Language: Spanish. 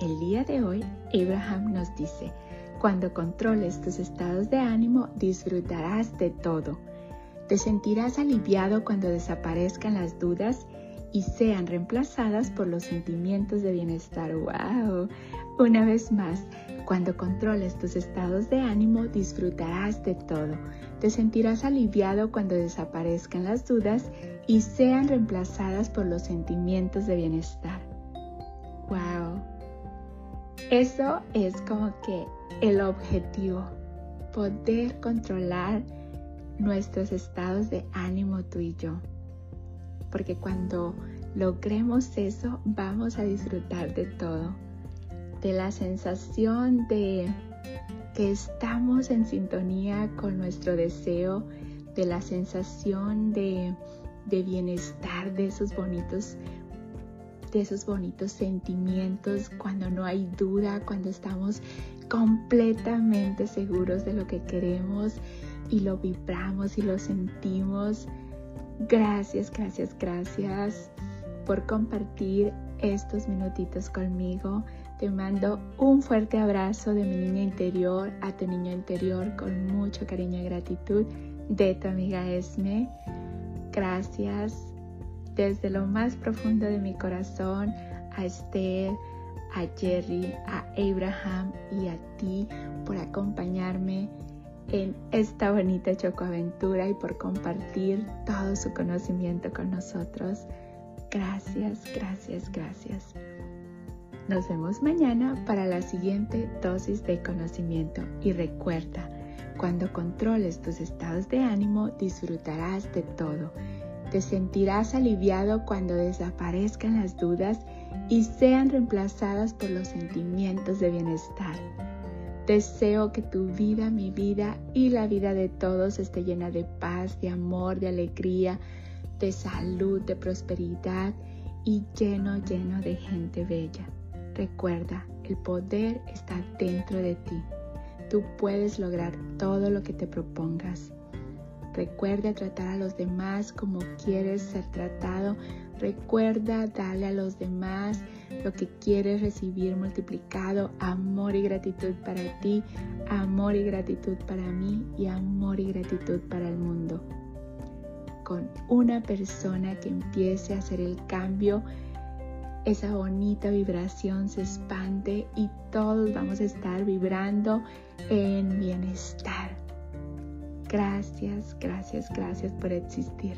El día de hoy, Abraham nos dice, cuando controles tus estados de ánimo, disfrutarás de todo. Te sentirás aliviado cuando desaparezcan las dudas y sean reemplazadas por los sentimientos de bienestar. ¡Wow! Una vez más, cuando controles tus estados de ánimo, disfrutarás de todo. Te sentirás aliviado cuando desaparezcan las dudas y sean reemplazadas por los sentimientos de bienestar. ¡Wow! Eso es como que el objetivo, poder controlar nuestros estados de ánimo tú y yo. Porque cuando logremos eso, vamos a disfrutar de todo. De la sensación de que estamos en sintonía con nuestro deseo, de la sensación de, de bienestar, de esos bonitos de esos bonitos sentimientos, cuando no hay duda, cuando estamos completamente seguros de lo que queremos y lo vibramos y lo sentimos. Gracias, gracias, gracias por compartir estos minutitos conmigo. Te mando un fuerte abrazo de mi niña interior a tu niño interior con mucho cariño y gratitud de tu amiga Esme. Gracias desde lo más profundo de mi corazón a Esther, a Jerry, a Abraham y a ti por acompañarme en esta bonita chocoaventura y por compartir todo su conocimiento con nosotros. Gracias, gracias, gracias. Nos vemos mañana para la siguiente dosis de conocimiento y recuerda, cuando controles tus estados de ánimo disfrutarás de todo te sentirás aliviado cuando desaparezcan las dudas y sean reemplazadas por los sentimientos de bienestar. Deseo que tu vida, mi vida y la vida de todos esté llena de paz, de amor, de alegría, de salud, de prosperidad y lleno, lleno de gente bella. Recuerda, el poder está dentro de ti. Tú puedes lograr todo lo que te propongas. Recuerda tratar a los demás como quieres ser tratado. Recuerda darle a los demás lo que quieres recibir multiplicado. Amor y gratitud para ti, amor y gratitud para mí y amor y gratitud para el mundo. Con una persona que empiece a hacer el cambio, esa bonita vibración se expande y todos vamos a estar vibrando en bienestar. Gracias, gracias, gracias por existir.